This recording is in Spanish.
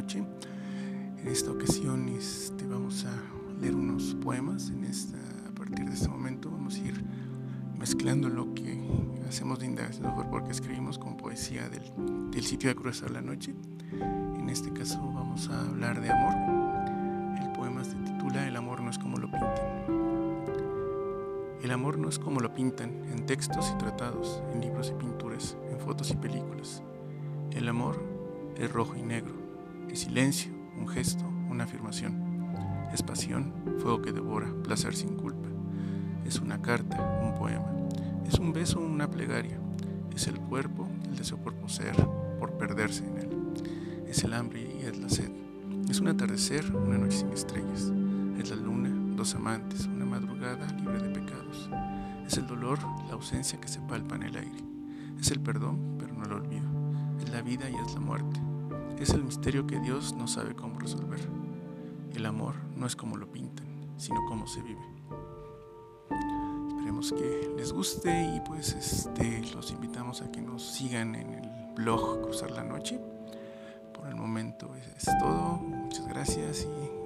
noche. En esta ocasión este, vamos a leer unos poemas. En esta, a partir de este momento vamos a ir mezclando lo que hacemos de indagación porque escribimos con poesía del, del sitio de Cruzar la Noche. En este caso vamos a hablar de amor. El poema se titula El amor no es como lo pintan. El amor no es como lo pintan en textos y tratados, en libros y pinturas, en fotos y películas. El amor es rojo y negro, es silencio, un gesto, una afirmación. Es pasión, fuego que devora, placer sin culpa. Es una carta, un poema. Es un beso, una plegaria. Es el cuerpo, el deseo por poseer, por perderse en él. Es el hambre y es la sed. Es un atardecer, una noche sin estrellas. Es la luna, dos amantes, una madrugada libre de pecados. Es el dolor, la ausencia que se palpa en el aire. Es el perdón, pero no lo olvido. Es la vida y es la muerte. Es el misterio que Dios no sabe cómo resolver. El amor no es como lo pintan, sino como se vive. Esperemos que les guste y pues este, los invitamos a que nos sigan en el blog Cruzar la Noche. Por el momento es todo. Muchas gracias y